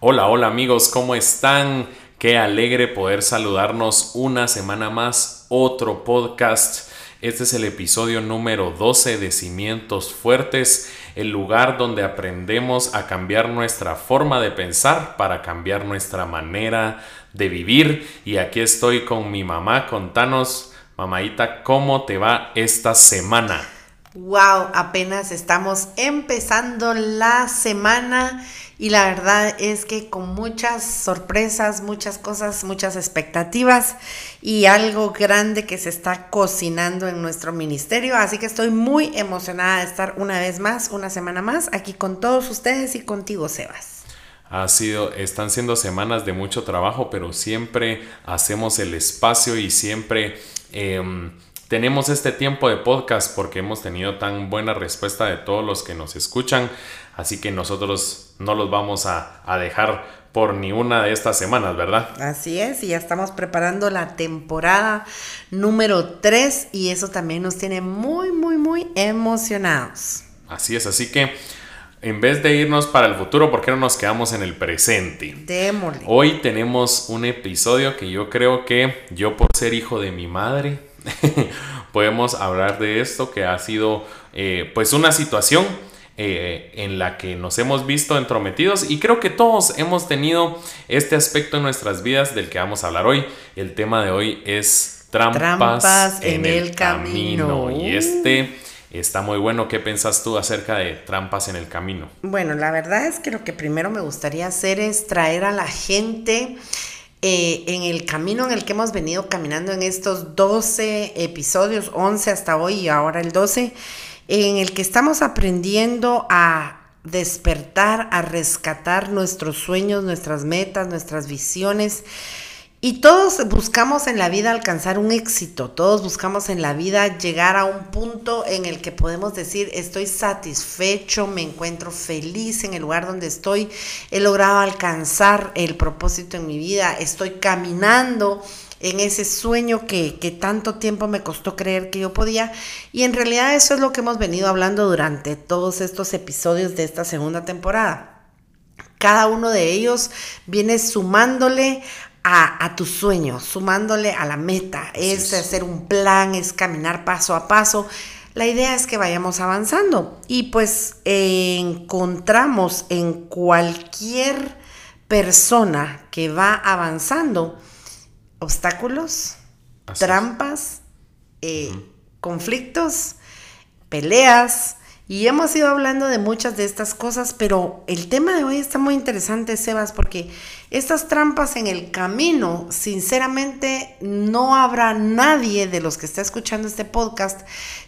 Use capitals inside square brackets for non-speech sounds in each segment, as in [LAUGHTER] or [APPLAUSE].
Hola, hola amigos, ¿cómo están? Qué alegre poder saludarnos una semana más, otro podcast. Este es el episodio número 12 de Cimientos Fuertes, el lugar donde aprendemos a cambiar nuestra forma de pensar para cambiar nuestra manera de vivir. Y aquí estoy con mi mamá. Contanos, mamaita, ¿cómo te va esta semana? Wow, apenas estamos empezando la semana y la verdad es que con muchas sorpresas, muchas cosas, muchas expectativas y algo grande que se está cocinando en nuestro ministerio. Así que estoy muy emocionada de estar una vez más, una semana más, aquí con todos ustedes y contigo, Sebas. Ha sido, están siendo semanas de mucho trabajo, pero siempre hacemos el espacio y siempre em, tenemos este tiempo de podcast porque hemos tenido tan buena respuesta de todos los que nos escuchan. Así que nosotros no los vamos a, dejar por ni una de estas semanas, ¿verdad? Así es, y ya estamos preparando la temporada número 3 y eso también nos tiene muy, muy, muy emocionados. Así es, así que en vez de irnos para el futuro, ¿por qué no nos quedamos en el presente? Démosle. Hoy tenemos un episodio que yo creo que yo por ser hijo de mi madre, [LAUGHS] podemos hablar de esto que ha sido eh, pues una situación eh, en la que nos hemos visto entrometidos y creo que todos hemos tenido este aspecto en nuestras vidas del que vamos a hablar hoy. El tema de hoy es trampas, en, el, camino. Y este está muy bueno. ¿Qué piensas tú acerca de trampas en el camino? Bueno, la verdad es que lo que primero me gustaría hacer es traer a la gente... Eh, en el camino en el que hemos venido caminando en estos 12 episodios, 11 hasta hoy y ahora el 12, en el que estamos aprendiendo a despertar, a rescatar nuestros sueños, nuestras metas, nuestras visiones. Y todos buscamos en la vida alcanzar un éxito, todos buscamos en la vida llegar a un punto en el que podemos decir estoy satisfecho, me encuentro feliz en el lugar donde estoy, he logrado alcanzar el propósito en mi vida, estoy caminando en ese sueño que, tanto tiempo me costó creer que yo podía. Y en realidad eso es lo que hemos venido hablando durante todos estos episodios de esta segunda temporada. Cada uno de ellos viene sumándole a, tu sueño, sumándole a la meta. Es, hacer un plan, es caminar paso a paso. La idea es que vayamos avanzando y pues encontramos en cualquier persona que va avanzando obstáculos, trampas, eh, conflictos, peleas. Y hemos ido hablando de muchas de estas cosas, pero el tema de hoy está muy interesante, Sebas, porque estas trampas en el camino, sinceramente, no habrá nadie de los que está escuchando este podcast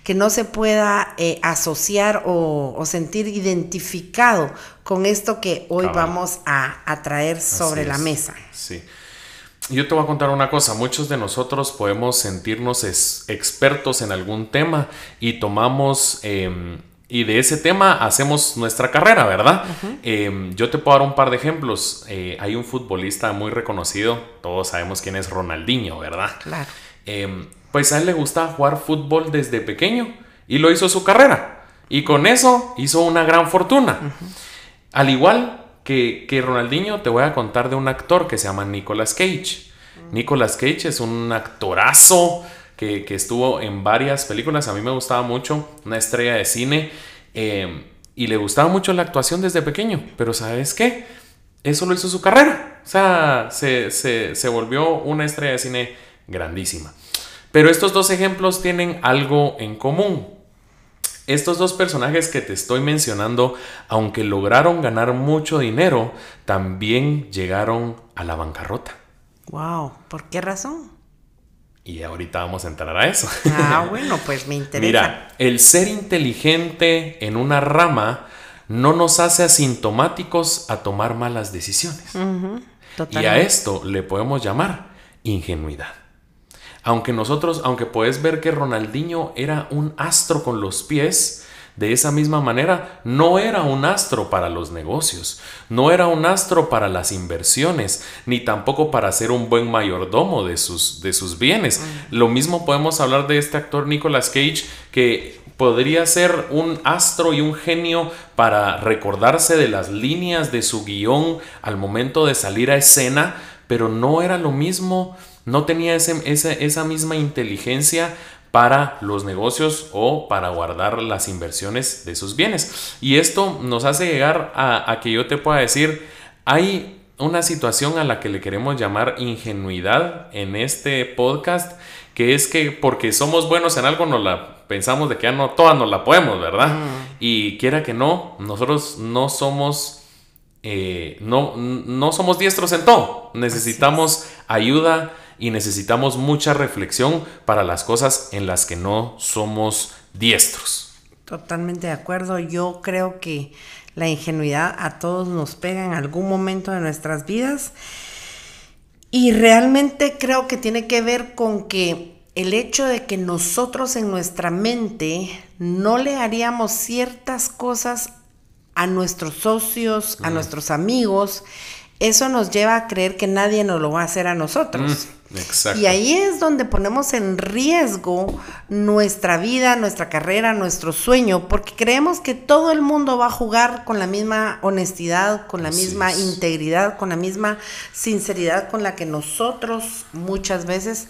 que no se pueda eh, asociar o, sentir identificado con esto que hoy vamos a, traer sobre la mesa. Sí. Yo te voy a contar una cosa, muchos de nosotros podemos sentirnos expertos en algún tema y tomamos em, y de ese tema hacemos nuestra carrera, ¿verdad? Em, yo te puedo dar un par de ejemplos. Eh, hay un futbolista muy reconocido, todos sabemos quién es Ronaldinho, ¿verdad? Claro. Em, pues a él le gustaba jugar fútbol desde pequeño y lo hizo su carrera. Y con eso hizo una gran fortuna. Al igual que, que Ronaldinho, te voy a contar de un actor que se llama Nicolas Cage. Nicolas Cage es un actorazo que, estuvo en varias películas. A mí me gustaba mucho, una estrella de cine. Eh, y le gustaba mucho la actuación desde pequeño. Pero ¿sabes qué? Eso lo hizo su carrera. O sea, se, se volvió una estrella de cine grandísima. Pero estos dos ejemplos tienen algo en común. Estos dos personajes que te estoy mencionando, aunque lograron ganar mucho dinero, también llegaron a la bancarrota. Wow, ¿por qué razón? Y ahorita vamos a entrar a eso. Ah, [LAUGHS] bueno, pues me interesa. Mira, el ser inteligente en una rama no nos hace asintomáticos a tomar malas decisiones. y a esto le podemos llamar ingenuidad. Aunque nosotros, aunque puedes ver que Ronaldinho era un astro con los pies, de esa misma manera, no era un astro para los negocios, no era un astro para las inversiones, ni tampoco para ser un buen mayordomo de sus, de sus bienes. Mm. Lo mismo podemos hablar de este actor Nicolas Cage, que podría ser un astro y un genio para recordarse de las líneas de su guion al momento de salir a escena, pero no era lo mismo, no tenía esa misma inteligencia para los negocios o para guardar las inversiones de sus bienes. Y esto nos hace llegar a, que yo te pueda decir, hay una situación a la que le queremos llamar ingenuidad en este podcast, que es que porque somos buenos en algo nos la pensamos de que ya no todas nos la podemos, ¿verdad? Y quiera que no, nosotros no somos eh, no, no somos diestros en todo. Necesitamos ayuda y necesitamos mucha reflexión para las cosas en las que no somos diestros. Totalmente de acuerdo. Yo creo que la ingenuidad a todos nos pega en algún momento de nuestras vidas. Y realmente creo que tiene que ver con que el hecho de que nosotros en nuestra mente no le haríamos ciertas cosas a nuestros socios, a nuestros amigos, eso nos lleva a creer que nadie nos lo va a hacer a nosotros. Mm, exacto. Y ahí es donde ponemos en riesgo nuestra vida, nuestra carrera, nuestro sueño, porque creemos que todo el mundo va a jugar con la misma honestidad, con la misma integridad, con la misma sinceridad con la que nosotros muchas veces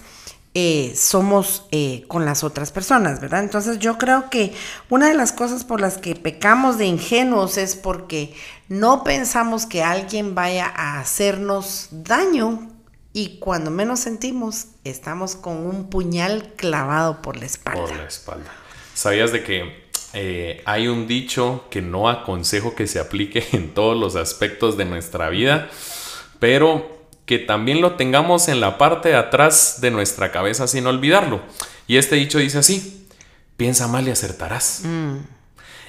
eh, somos eh, con las otras personas, ¿verdad? Entonces yo creo que una de las cosas por las que pecamos de ingenuos es porque no pensamos que alguien vaya a hacernos daño y cuando menos sentimos estamos con un puñal clavado por la espalda. Por la espalda. ¿Sabías de que eh, hay un dicho que no aconsejo que se aplique [LAUGHS] en todos los aspectos de nuestra vida, pero que también lo tengamos en la parte de atrás de nuestra cabeza sin olvidarlo. Y este dicho dice así, piensa mal y acertarás. Mm.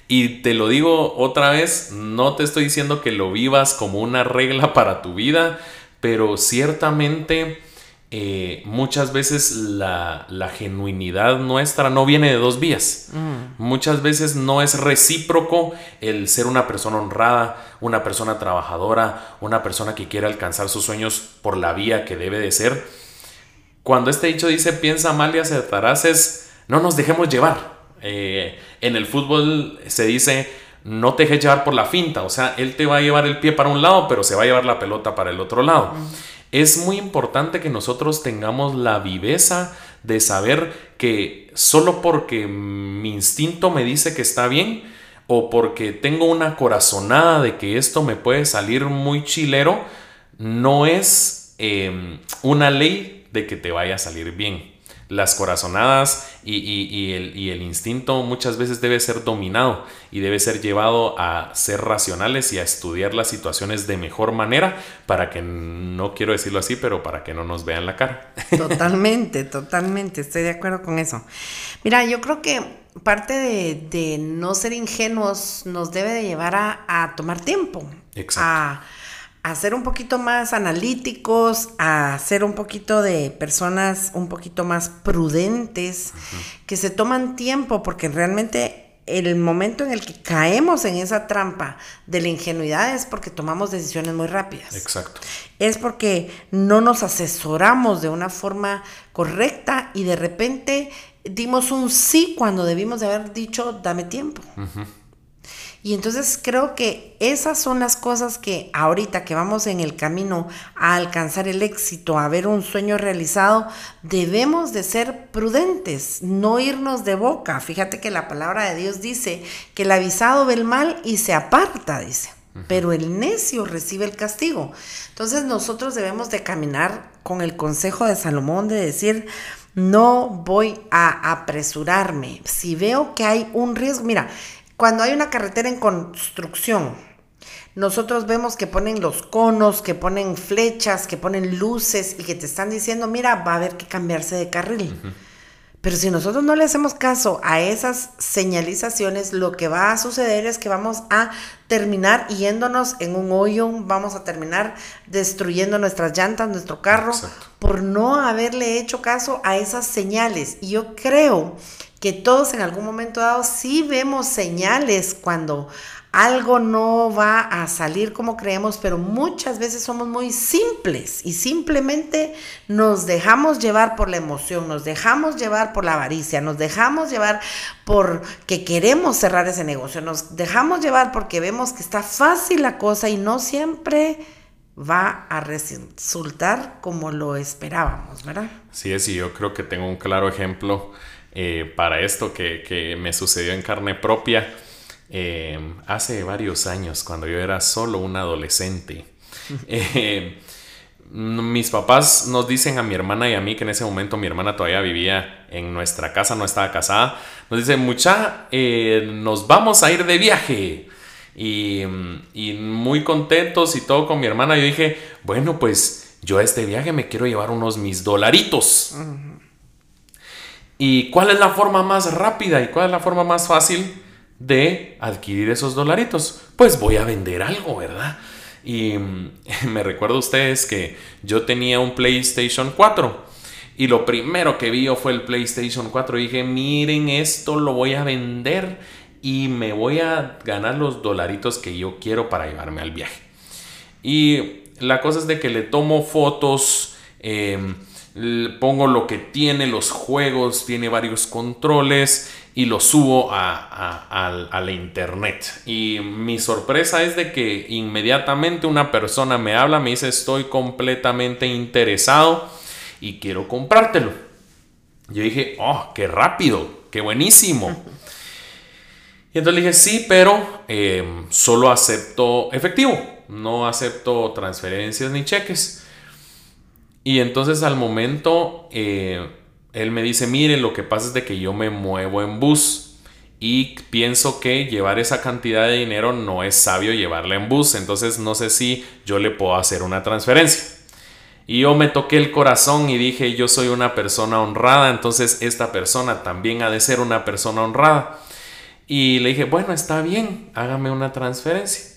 Y te lo digo otra vez, no te estoy diciendo que lo vivas como una regla [LAUGHS] para tu vida, pero ciertamente eh, muchas veces la, genuinidad nuestra no viene de dos vías. Mm. Muchas veces no es recíproco el ser una persona honrada, una persona trabajadora, una persona que quiere alcanzar sus sueños por la vía que debe de ser. Cuando este dicho dice piensa mal y acertarás es no nos dejemos llevar. Eh, en el fútbol se dice no te dejes llevar por la finta, o sea, él te va a llevar el pie para un lado, pero se va a llevar la pelota para el otro lado. Es muy importante que nosotros tengamos la viveza de saber que solo porque mi instinto me dice que está bien o porque tengo una corazonada de que esto me puede salir muy chilero, no es em, una ley de que te vaya a salir bien las corazonadas y, el, instinto muchas veces debe ser dominado y debe ser llevado a ser racionales y a estudiar las situaciones de mejor manera para que, no quiero decirlo así, pero para que no nos vean la cara. Totalmente, totalmente, estoy de acuerdo con eso. Mira, yo creo que parte de, no ser ingenuos nos debe de llevar a, tomar tiempo. Exacto a ser un poquito más analíticos, a ser un poquito de personas un poquito más prudentes, que se toman tiempo, porque realmente el momento en el que caemos en esa trampa de la ingenuidad es porque tomamos decisiones muy rápidas. Exacto. Es porque no nos asesoramos de una forma correcta y de repente dimos un sí cuando debimos de haber dicho dame tiempo. Y entonces creo que esas son las cosas que ahorita que vamos en el camino a alcanzar el éxito, a ver un sueño realizado, debemos de ser prudentes, no irnos de boca. Fíjate que la palabra de Dios dice que el avisado ve el mal y se aparta, dice. Pero el necio recibe el castigo. Entonces nosotros debemos de caminar con el consejo de Salomón de decir, no voy a apresurarme. Si veo que hay un riesgo, mira, cuando hay una carretera en construcción, nosotros vemos que ponen los conos, que ponen flechas, que ponen luces y que te están diciendo, mira, va a haber que cambiarse de carril. Pero si nosotros no le hacemos caso a esas señalizaciones, lo que va a suceder es que vamos a terminar yéndonos en un hoyo, vamos a terminar destruyendo nuestras llantas, nuestro carro, por no haberle hecho caso a esas señales. Y yo creo que todos en algún momento dado sí vemos señales cuando algo no va a salir como creemos, pero muchas veces somos muy simples y simplemente nos dejamos llevar por la emoción, nos dejamos llevar por la avaricia, nos dejamos llevar por que queremos cerrar ese negocio, nos dejamos llevar porque vemos que está fácil la cosa y no siempre va a resultar como lo esperábamos, ¿verdad? Sí, es, y yo creo que tengo un claro ejemplo eh, para esto que, que me sucedió en carne propia eh, hace varios años, cuando yo era solo un adolescente. [LAUGHS] Eh, mis papás nos dicen a mi hermana y a mí, que en ese momento mi hermana todavía vivía en nuestra casa, no estaba casada, nos dicen, mucha, nos vamos a ir de viaje. Y, y, muy contentos y todo con mi hermana, yo dije, bueno, pues yo a este viaje me quiero llevar unos mis dolaritos. ¿Y cuál es la forma más rápida y cuál es la forma más fácil? de adquirir esos dolaritos. Pues voy a vender algo, ¿verdad? Y [LAUGHS] me recuerdo ustedes que yo tenía un PlayStation 4 y lo primero que vi fue el PlayStation 4. Y dije, miren, esto lo voy a vender y me voy a ganar los dolaritos que yo quiero para llevarme al viaje. Y la cosa es de que le tomo fotos, em, pongo lo que tiene, los juegos, tiene varios controles y lo subo a, la internet. Y mi sorpresa es de que inmediatamente una persona me habla, me dice estoy completamente interesado y quiero comprártelo. Yo dije, oh, qué rápido, qué buenísimo. Y entonces le dije, sí, pero em, solo acepto efectivo, no acepto transferencias ni cheques. Y entonces al momento... Eh, él me dice, mire, lo que pasa es de que yo me muevo en bus y pienso que llevar esa cantidad de dinero no es sabio llevarla en bus, entonces no sé si yo le puedo hacer una transferencia. Y yo me toqué el corazón y dije, yo soy una persona honrada, entonces esta persona también ha de ser una persona honrada. Y le dije, bueno, está bien, hágame una transferencia.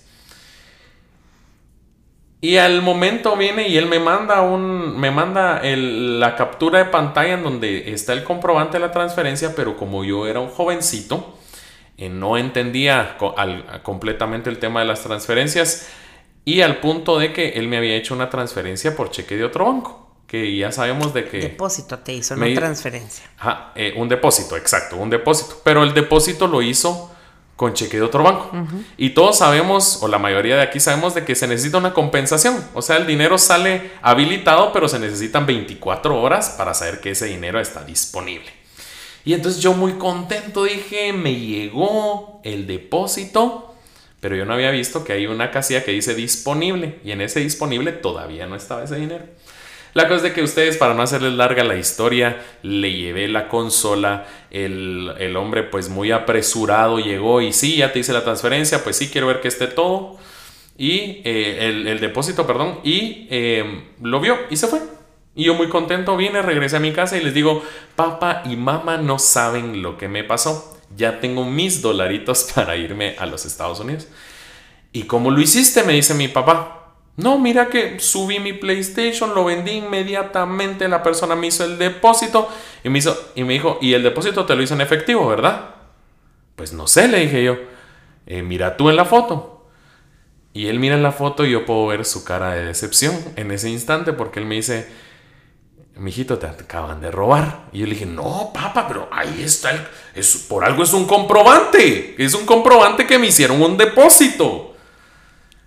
Y al momento viene y él me manda un me manda la captura de pantalla en donde está el comprobante de la transferencia, pero como yo era un jovencito, eh, no entendía completamente el tema de las transferencias y al punto de que él me había hecho una transferencia por cheque de otro banco, que ya sabemos de que... Depósito te hizo, no transferencia. Ajá, eh, un depósito, exacto, un depósito, pero el depósito lo hizo con cheque de otro banco. Y todos sabemos, o la mayoría de aquí sabemos, de que se necesita una compensación. O sea, el dinero sale habilitado, pero se necesitan 24 horas para saber que ese dinero está disponible. Y entonces yo muy contento dije, me llegó el depósito, pero yo no había visto que hay una casilla que dice disponible. Y en ese disponible todavía no estaba ese dinero. La cosa es que ustedes, para no hacerles larga la historia, le llevé la consola. El, hombre, pues muy apresurado, llegó y sí, ya te hice la transferencia. Pues sí, quiero ver que esté todo. Y eh, el, depósito, perdón. Y em, lo vio y se fue. Y yo muy contento vine, regresé a mi casa y les digo, papá y mamá no saben lo que me pasó. Ya tengo mis dolaritos [LAUGHS] para irme a los Estados Unidos. ¿Y cómo lo hiciste? Me dice mi papá. No, mira que subí mi PlayStation, lo vendí inmediatamente, la persona me hizo el depósito y me, hizo, y me dijo, y el depósito te lo hizo en efectivo, ¿verdad? Pues no sé, le dije yo, eh, mira tú en la foto. Y él mira en la foto y yo puedo ver su cara de decepción en ese instante porque él me dice, mijito, te acaban de robar. Y yo le dije, no, papá, pero ahí está, el, es, por algo es un comprobante, es un comprobante que me hicieron un depósito.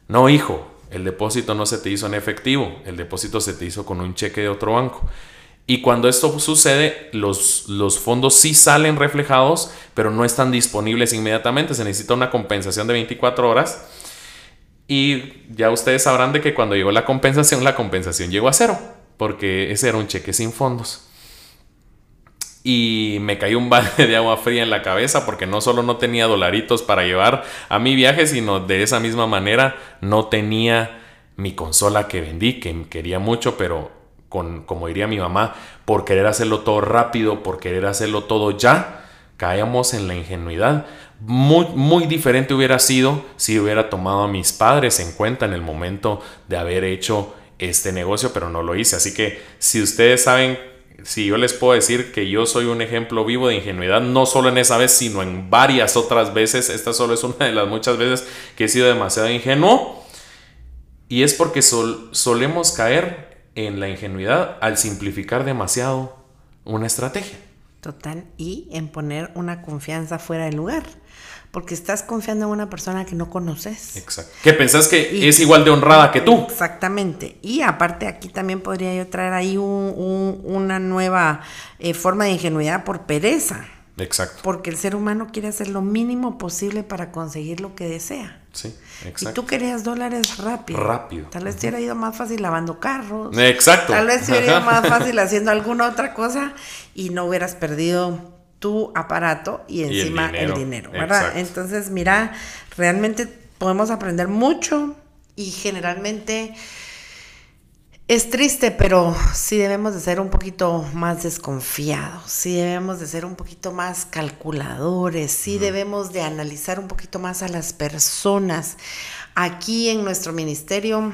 No, hijo, el depósito no se te hizo en efectivo, el depósito se te hizo con un cheque de otro banco. Y cuando esto sucede, los, los fondos sí salen reflejados, pero no están disponibles inmediatamente. Se necesita una compensación de 24 horas. Y ya ustedes sabrán de que cuando llegó la compensación, la compensación llegó a cero, porque ese era un cheque sin fondos y me cayó un balde de agua fría en la cabeza porque no solo no tenía dolaritos para llevar a mi viaje, sino de esa misma manera no tenía mi consola que vendí, que quería mucho, pero con, como diría mi mamá, por querer hacerlo todo rápido, por querer hacerlo todo ya, caíamos en la ingenuidad. Muy, muy diferente hubiera sido si hubiera tomado a mis padres en cuenta en el momento de haber hecho este negocio, pero no lo hice. Así que si ustedes saben si yo les puedo decir que yo soy un ejemplo vivo de ingenuidad, no solo en esa vez, sino en varias otras veces, esta solo es una de las muchas veces que he sido demasiado ingenuo, y es porque solemos caer en la ingenuidad al simplificar demasiado una estrategia. Total, y en poner una confianza fuera de lugar porque estás confiando en una persona que no conoces. Exacto. Que pensás que es igual de honrada que tú. Exactamente. Y aparte aquí también podría yo traer ahí una nueva eh, forma de ingenuidad por pereza. Exacto. Porque el ser humano quiere hacer lo mínimo posible para conseguir lo que desea. Sí, exacto. Y tú querías dólares rápido. Rápido. Tal vez te hubiera ido más fácil lavando carros. Exacto. Tal vez te hubiera ido más fácil haciendo alguna otra cosa y no hubieras perdido tu aparato y encima el dinero, ¿verdad? Entonces, mira, realmente podemos aprender mucho y generalmente es triste, pero sí debemos de ser un poquito más desconfiados, sí debemos de ser un poquito más calculadores, sí debemos de analizar un poquito más a las personas. Aquí en nuestro ministerio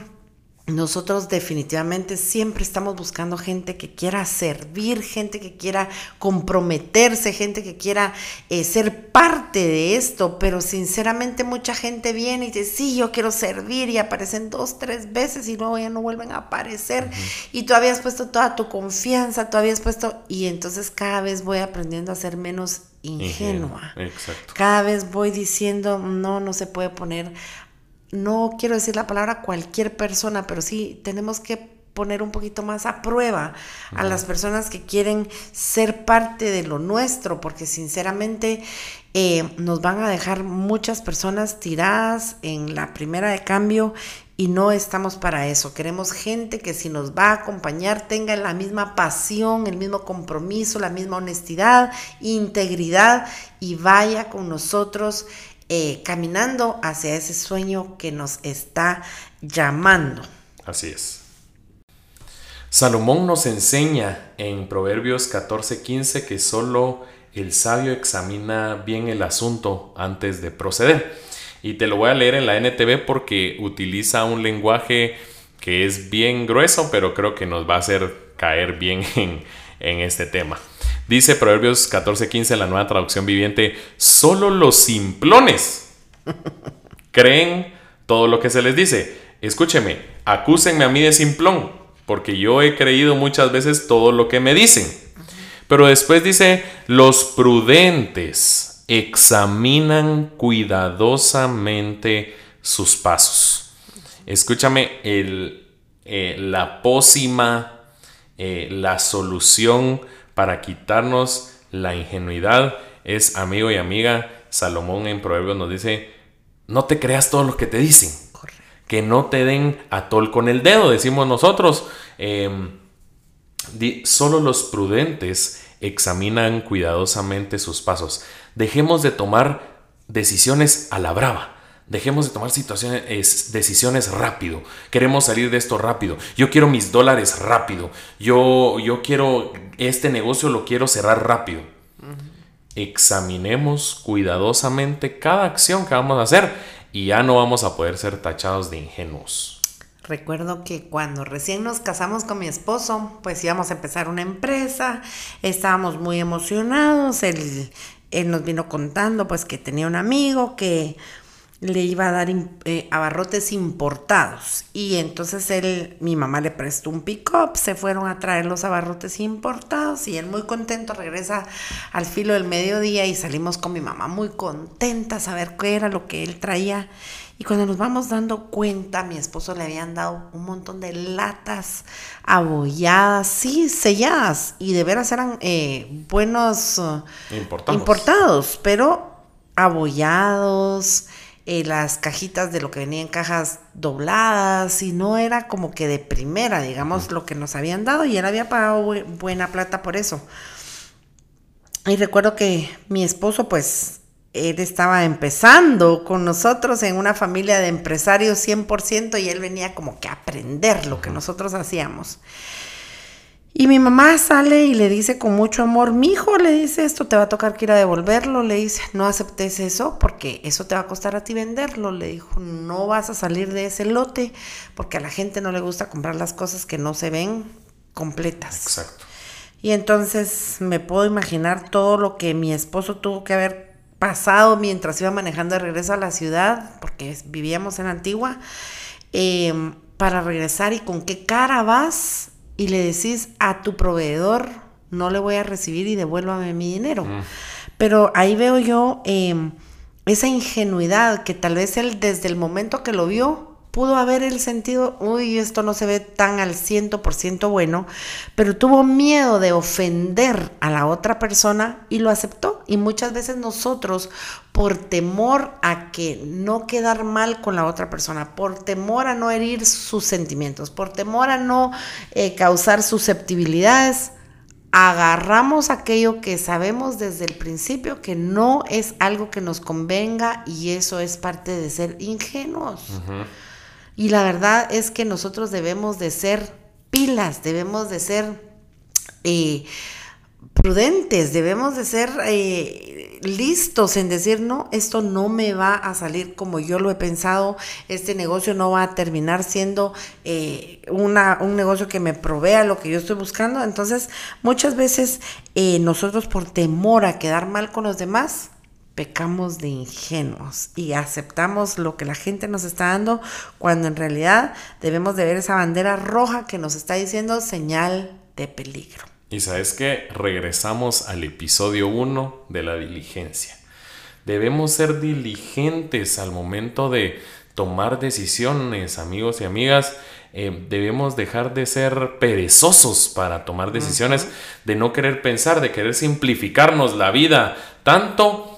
nosotros definitivamente siempre estamos buscando gente que quiera servir, gente que quiera comprometerse, gente que quiera eh, ser parte de esto, pero sinceramente mucha gente viene y dice, sí, yo quiero servir y aparecen dos, tres veces y luego ya no vuelven a aparecer y tú habías puesto toda tu confianza, tú habías puesto y entonces cada vez voy aprendiendo a ser menos ingenua. Exacto. Cada vez voy diciendo, no, no se puede poner no quiero decir la palabra cualquier persona, pero sí tenemos que poner un poquito más a prueba a las personas que quieren ser parte de lo nuestro, porque sinceramente eh, nos van a dejar muchas personas tiradas en la primera de cambio y no estamos para eso. Queremos gente que si nos va a acompañar tenga la misma pasión, el mismo compromiso, la misma honestidad, integridad y vaya con nosotros eh, caminando hacia ese sueño que nos está llamando. Así es. Salomón nos enseña en Proverbios 14:15 que solo el sabio examina bien el asunto antes de proceder. Y te lo voy a leer en la NTV porque utiliza un lenguaje que es bien grueso, pero creo que nos va a hacer caer bien [LAUGHS] en, en este tema. Dice Proverbios 14:15 la nueva traducción viviente, solo los simplones creen todo lo que se les dice. Escúcheme, acúsenme a mí de simplón, porque yo he creído muchas veces todo lo que me dicen. Pero después dice, los prudentes examinan cuidadosamente sus pasos. Escúchame, el, eh, la pócima, eh, la solución para quitarnos la ingenuidad es, amigo y amiga, Salomón en Proverbios nos dice, no te creas todo lo que te dicen. Que no te den atol con el dedo, decimos nosotros. Em, solo los prudentes examinan cuidadosamente sus pasos. Dejemos de tomar decisiones a la brava. Dejemos de tomar situaciones, decisiones rápido. Queremos salir de esto rápido. Yo quiero mis dólares rápido. Yo, yo quiero este negocio lo quiero cerrar rápido. Examinemos cuidadosamente cada acción que vamos a hacer y ya no vamos a poder ser tachados de ingenuos. Recuerdo que cuando recién nos casamos con mi esposo, pues íbamos a empezar una empresa, estábamos muy emocionados, él, él nos vino contando pues que tenía un amigo que le iba a dar eh, abarrotes importados. Y entonces él, mi mamá le prestó un pick-up, se fueron a traer los abarrotes importados y él muy contento regresa al filo del mediodía y salimos con mi mamá muy contenta a saber qué era lo que él traía. Y cuando nos vamos dando cuenta, a mi esposo le habían dado un montón de latas abolladas, sí, selladas, y de veras eran eh, buenos importados. importados, pero abollados eh, las cajitas de lo que venía en cajas dobladas y no era como que de primera, digamos, lo que nos habían dado y él había pagado buena plata por eso. Y recuerdo que mi esposo, pues, él estaba empezando con nosotros en una familia de empresarios 100% y él venía como que a aprender lo que nosotros hacíamos. Y mi mamá sale y le dice con mucho amor, mi hijo le dice esto, te va a tocar que ir a devolverlo, le dice, no aceptes eso porque eso te va a costar a ti venderlo, le dijo, no vas a salir de ese lote porque a la gente no le gusta comprar las cosas que no se ven completas. Exacto. Y entonces me puedo imaginar todo lo que mi esposo tuvo que haber pasado mientras iba manejando de regreso a la ciudad, porque vivíamos en Antigua, em, para regresar y con qué cara vas y le decís a tu proveedor, no le voy a recibir y devuélvame mi dinero. Pero ahí veo yo em, esa ingenuidad que tal vez él desde el momento que lo vio pudo haber el sentido, uy, esto no se ve tan al ciento por ciento bueno, pero tuvo miedo de ofender a la otra persona y lo aceptó. Y muchas veces nosotros, por temor a que no quedar mal con la otra persona, por temor a no herir sus sentimientos, por temor a no eh, causar susceptibilidades, agarramos aquello que sabemos desde el principio que no es algo que nos convenga y eso es parte de ser ingenuos. Y la verdad es que nosotros debemos de ser pilas, debemos de ser eh, prudentes, debemos de ser eh, listos en decir, no, esto no me va a salir como yo lo he pensado, este negocio no va a terminar siendo eh, una, un negocio que me provea lo que yo estoy buscando. Entonces, muchas veces nosotros por temor a quedar mal con los demás, pecamos de ingenuos y aceptamos lo que la gente nos está dando cuando en realidad debemos de ver esa bandera roja que nos está diciendo señal de peligro. Y sabes que regresamos al episodio 1 de la diligencia. Debemos ser diligentes al momento de tomar decisiones, amigos y amigas. Eh, debemos dejar de ser perezosos para tomar decisiones, de no querer pensar, de querer simplificarnos la vida tanto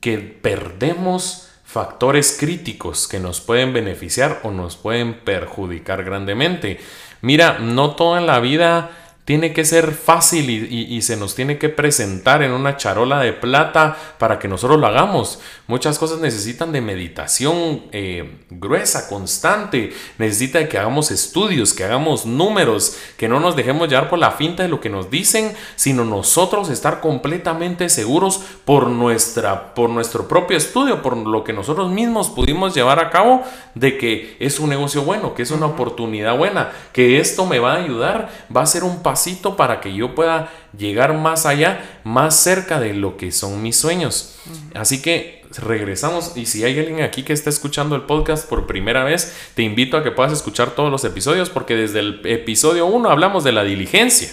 que perdemos factores críticos que nos pueden beneficiar o nos pueden perjudicar grandemente. Mira, no toda la vida tiene que ser fácil y, se nos tiene que presentar en una charola de plata para que nosotros lo hagamos. Muchas cosas necesitan de meditación eh, gruesa, constante. Necesita de que hagamos estudios, que hagamos números, que no nos dejemos llevar por la finta de lo que nos dicen, sino nosotros estar completamente seguros por, nuestra, por nuestro propio estudio, por lo que nosotros mismos pudimos llevar a cabo, de que es un negocio bueno, que es una oportunidad buena, que esto me va a ayudar, va a ser un paso para que yo pueda llegar más allá, más cerca de lo que son mis sueños. Así que regresamos y si hay alguien aquí que está escuchando el podcast por primera vez, te invito a que puedas escuchar todos los episodios porque desde el episodio 1 hablamos de la diligencia.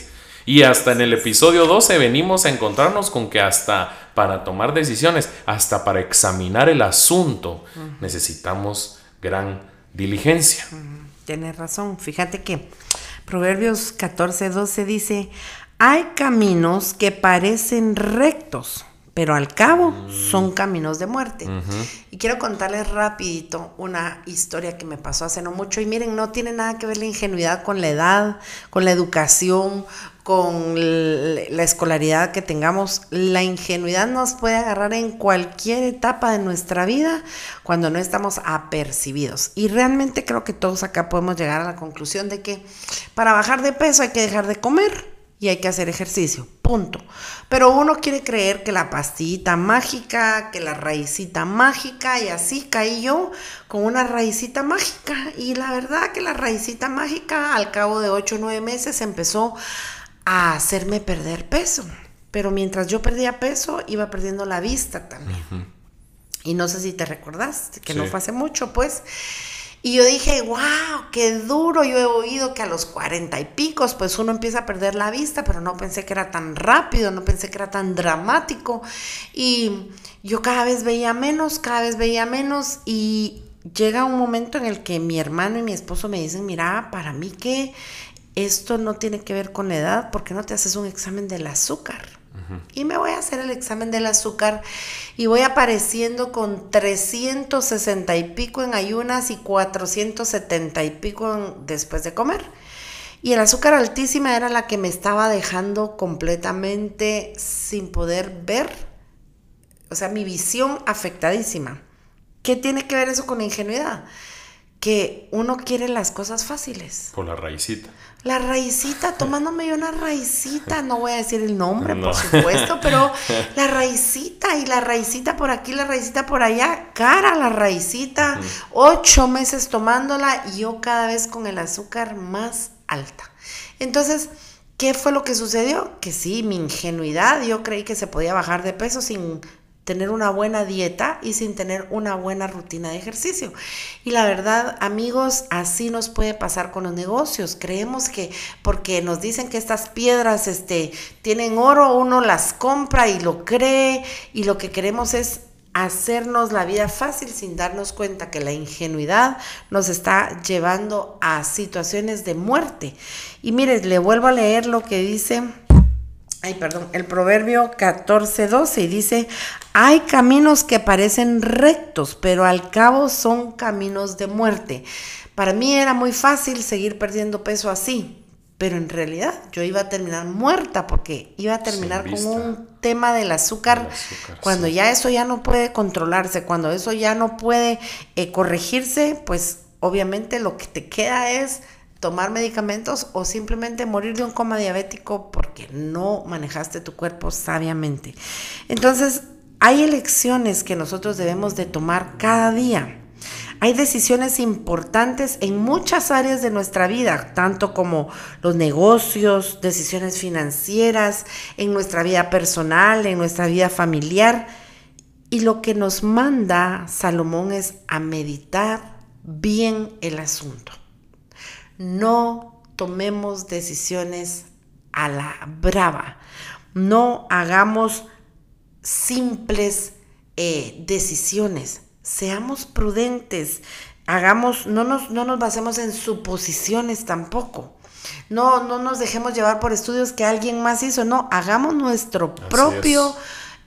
Y hasta en el episodio 12 venimos a encontrarnos con que hasta para tomar decisiones, hasta para examinar el asunto, necesitamos gran diligencia. Tienes razón. Fíjate que Proverbios 14, 12 dice, hay caminos que parecen rectos, pero al cabo mm. son caminos de muerte. Y quiero contarles rapidito una historia que me pasó hace no mucho. Y miren, no tiene nada que ver la ingenuidad con la edad, con la educación, con la escolaridad que tengamos, la ingenuidad nos puede agarrar en cualquier etapa de nuestra vida cuando no estamos apercibidos. Y realmente creo que todos acá podemos llegar a la conclusión de que para bajar de peso hay que dejar de comer y hay que hacer ejercicio, punto. Pero uno quiere creer que la pastillita mágica, que la raicita mágica, y así caí yo con una raicita mágica. Y la verdad que la raicita mágica al cabo de 8 o 9 meses empezó a hacerme perder peso. Pero mientras yo perdía peso, iba perdiendo la vista también. Y no sé si te recordás, que no fue hace mucho, pues. Y yo dije, wow, qué duro. Yo he oído que a los cuarenta y picos, pues uno empieza a perder la vista, pero no pensé que era tan rápido, no pensé que era tan dramático. Y yo cada vez veía menos, cada vez veía menos. Y llega un momento en el que mi hermano y mi esposo me dicen, mira, para mí que esto no tiene que ver con la edad, porque no te haces un examen del azúcar? Y me voy a hacer el examen del azúcar y voy apareciendo con 360 y pico en ayunas y 470 y pico después de comer. Y el azúcar altísima era la que me estaba dejando completamente sin poder ver, o sea, mi visión afectadísima. ¿Qué tiene que ver eso con ingenuidad? Que uno quiere las cosas fáciles. Por la raicita. La raicita, tomándome una raicita, no voy a decir el nombre, por supuesto, [LAUGHS] pero la raicita y la raicita por aquí, la raicita por allá, cara la raicita, ocho meses tomándola y yo cada vez con el azúcar más alta. Entonces, ¿Qué fue lo que sucedió? Que sí, mi ingenuidad, yo creí que se podía bajar de peso sin tener una buena dieta y sin tener una buena rutina de ejercicio. Y la verdad, amigos, así nos puede pasar con los negocios. Creemos que porque nos dicen que estas piedras este, tienen oro, uno las compra y lo cree y lo que queremos es hacernos la vida fácil sin darnos cuenta que la ingenuidad nos está llevando a situaciones de muerte. Y mire, le vuelvo a leer lo que dice ay, perdón, el proverbio 14:12 y dice, hay caminos que parecen rectos, pero al cabo son caminos de muerte. Para mí era muy fácil seguir perdiendo peso así, pero en realidad yo iba a terminar muerta porque iba a terminar con un tema del azúcar, cuando ya eso ya no puede controlarse, cuando eso ya no puede eh, corregirse, pues obviamente lo que te queda es tomar medicamentos o simplemente morir de un coma diabético porque no manejaste tu cuerpo sabiamente. Entonces, hay elecciones que nosotros debemos de tomar cada día. Hay decisiones importantes en muchas áreas de nuestra vida, tanto como los negocios, decisiones financieras, en nuestra vida personal, en nuestra vida familiar. Y lo que nos manda Salomón es a meditar bien el asunto no tomemos decisiones a la brava, no hagamos simples eh, decisiones, seamos prudentes, hagamos, no nos, no nos basemos en suposiciones tampoco. No, no nos dejemos llevar por estudios que alguien más hizo, no, hagamos nuestro propio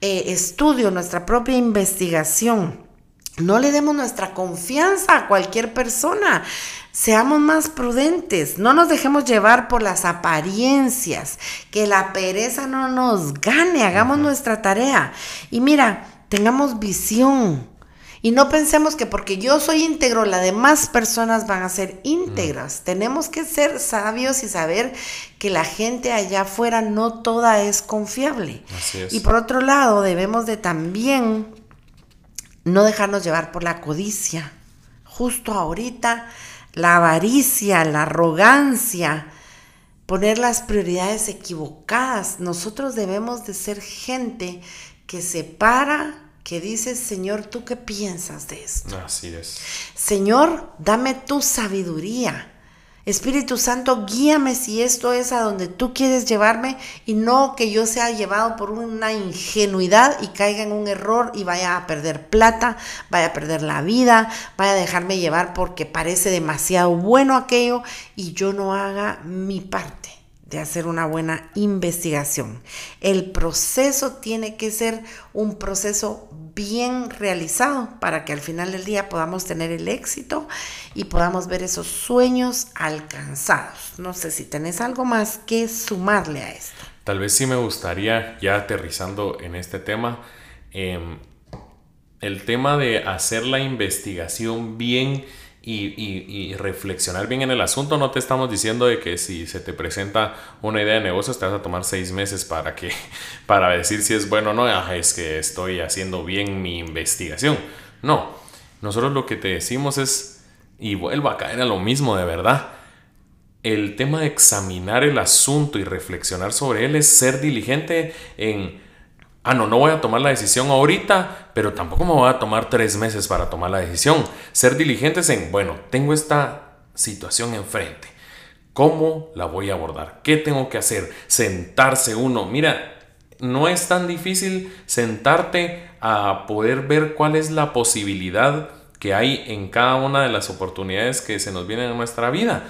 eh, estudio, nuestra propia investigación. No le demos nuestra confianza a cualquier persona. Seamos más prudentes, no nos dejemos llevar por las apariencias, que la pereza no nos gane, hagamos nuestra tarea. Y mira, tengamos visión. Y no pensemos que porque yo soy íntegro, las demás personas van a ser íntegras. Tenemos que ser sabios y saber que la gente allá afuera no toda es confiable. Y por otro lado, debemos de también no dejarnos llevar por la codicia. Justo ahorita la avaricia, la arrogancia, poner las prioridades equivocadas. Nosotros debemos de ser gente que se para, que dice, Señor, ¿tú qué piensas de esto? Así es. Señor, dame tu sabiduría. Espíritu Santo, guíame si esto es a donde tú quieres llevarme y no que yo sea llevado por una ingenuidad y caiga en un error y vaya a perder plata, vaya a perder la vida, vaya a dejarme llevar porque parece demasiado bueno aquello y yo no haga mi parte de hacer una buena investigación. El proceso tiene que ser un proceso bien realizado para que al final del día podamos tener el éxito y podamos ver esos sueños alcanzados. No sé si tenés algo más que sumarle a esto. Tal vez sí me gustaría, ya aterrizando en este tema, em, el tema de hacer la investigación bien y, reflexionar bien en el asunto. No te estamos diciendo de que si se te presenta una idea de negocio te vas a tomar seis meses para, que, [LAUGHS] para decir si es bueno o no. es que estoy haciendo bien mi investigación. No, nosotros lo que te decimos es, y vuelvo a caer a lo mismo de verdad, el tema de examinar el asunto y reflexionar sobre él es ser diligente en ah, no, no voy a tomar la decisión ahorita, pero tampoco me voy a tomar tres meses para tomar la decisión. Ser diligentes en, bueno, tengo esta situación enfrente. ¿Cómo la voy a abordar? ¿Qué tengo que hacer? Sentarse uno. Mira, no es tan difícil sentarte a poder ver cuál es la posibilidad que hay en cada una de las oportunidades que se nos vienen en nuestra vida.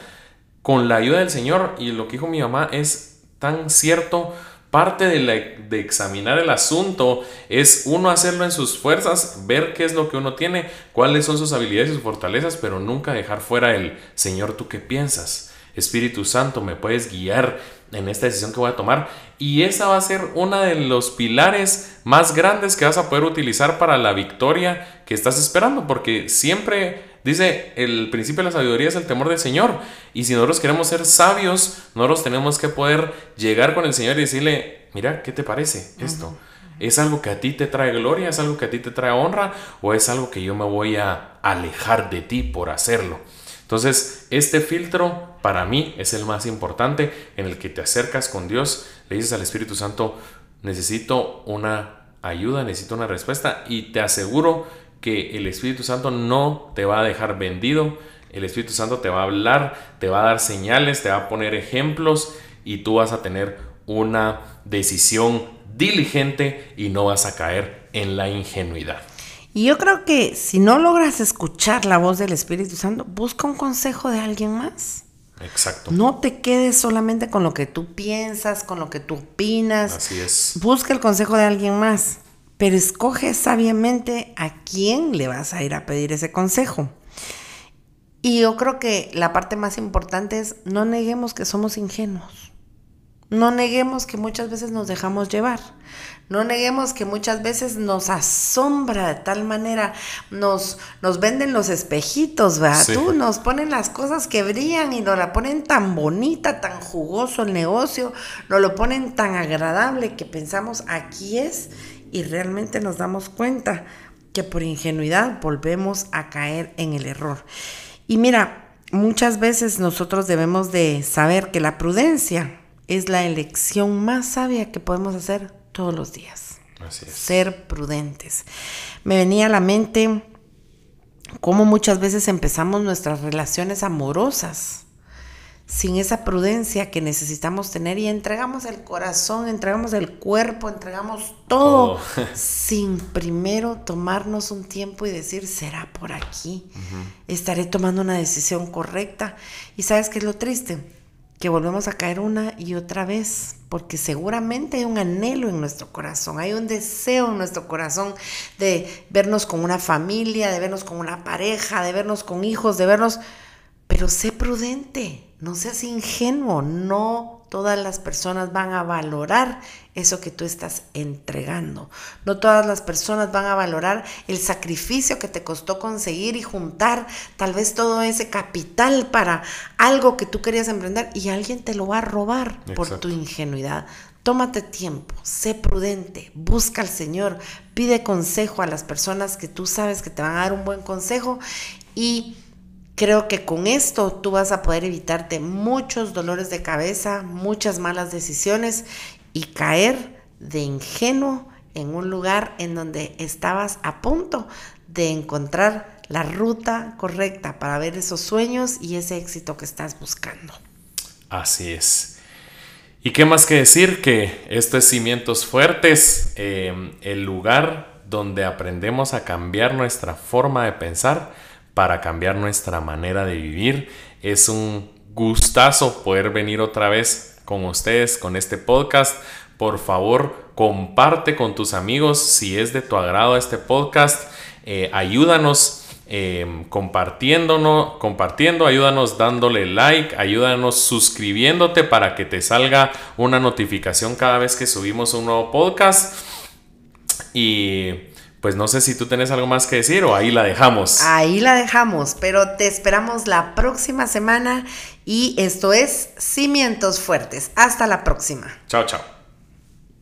Con la ayuda del Señor y lo que dijo mi mamá es tan cierto Parte de, examinar el asunto es uno hacerlo en sus fuerzas, ver qué es lo que uno tiene, cuáles son sus habilidades y sus fortalezas, pero nunca dejar fuera el Señor, ¿tú qué piensas? Espíritu Santo, me puedes guiar en esta decisión que voy a tomar. Y esa va a ser uno de los pilares más grandes que vas a poder utilizar para la victoria que estás esperando, porque siempre Dice, el principio de la sabiduría es el temor del Señor. Y si nosotros queremos ser sabios, nosotros tenemos que poder llegar con el Señor y decirle, mira, ¿qué te parece esto? ¿Es algo que a ti te trae gloria? ¿Es algo que a ti te trae honra? ¿O es algo que yo me voy a alejar de ti por hacerlo? Entonces, este filtro para mí es el más importante en el que te acercas con Dios, le dices al Espíritu Santo, necesito una ayuda, necesito una respuesta y te aseguro que el Espíritu Santo no te va a dejar vendido, el Espíritu Santo te va a hablar, te va a dar señales, te va a poner ejemplos y tú vas a tener una decisión diligente y no vas a caer en la ingenuidad. Y yo creo que si no logras escuchar la voz del Espíritu Santo, busca un consejo de alguien más. Exacto. No te quedes solamente con lo que tú piensas, con lo que tú opinas. Así es. Busca el consejo de alguien más, pero escoge sabiamente a quién le vas a ir a pedir ese consejo. Y yo creo que la parte más importante es no neguemos que somos ingenuos. No neguemos que muchas veces nos dejamos llevar. No neguemos que muchas veces nos asombra de tal manera, nos, nos venden los espejitos, ¿verdad? Tú nos ponen las cosas que brillan y nos la ponen tan bonita, tan jugoso el negocio, nos lo ponen tan agradable que pensamos aquí es y realmente nos damos cuenta que por ingenuidad volvemos a caer en el error. Y mira, muchas veces nosotros debemos de saber que la prudencia es la elección más sabia que podemos hacer todos los días. Así es. Ser prudentes. Me venía a la mente cómo muchas veces empezamos nuestras relaciones amorosas sin esa prudencia que necesitamos tener y entregamos el corazón, entregamos el cuerpo, entregamos todo, [LAUGHS] sin primero tomarnos un tiempo y decir, será por aquí, estaré tomando una decisión correcta. Y sabes qué es lo triste, que volvemos a caer una y otra vez, porque seguramente hay un anhelo en nuestro corazón, hay un deseo en nuestro corazón de vernos con una familia, de vernos con una pareja, de vernos con hijos, de vernos, pero sé prudente no seas ingenuo, no todas las personas van a valorar eso que tú estás entregando. No todas las personas van a valorar el sacrificio que te costó conseguir y juntar tal vez todo ese capital para algo que tú querías emprender y alguien te lo va a robar por tu ingenuidad. Tómate tiempo, sé prudente, busca al Señor, pide consejo a las personas que tú sabes que te van a dar un buen consejo y Creo que con esto tú vas a poder evitarte muchos dolores de cabeza, muchas malas decisiones y caer de ingenuo en un lugar en donde estabas a punto de encontrar la ruta correcta para ver esos sueños y ese éxito que estás buscando. Así es. ¿Y qué más que decir? Que esto es Cimientos Fuertes, eh, el lugar donde aprendemos a cambiar nuestra forma de pensar para cambiar nuestra manera de vivir. Es un gustazo poder venir otra vez con ustedes con este podcast. Por favor, comparte con tus amigos si es de tu agrado este podcast. Eh, ayúdanos eh, compartiéndonos, compartiendo, ayúdanos dándole like, ayúdanos suscribiéndote para que te salga una notificación cada vez que subimos un nuevo podcast. Y pues no sé si tú tienes algo más que decir o ahí la dejamos. Ahí la dejamos, pero te esperamos la próxima semana y esto es Cimientos Fuertes. Hasta la próxima. Chao, chao.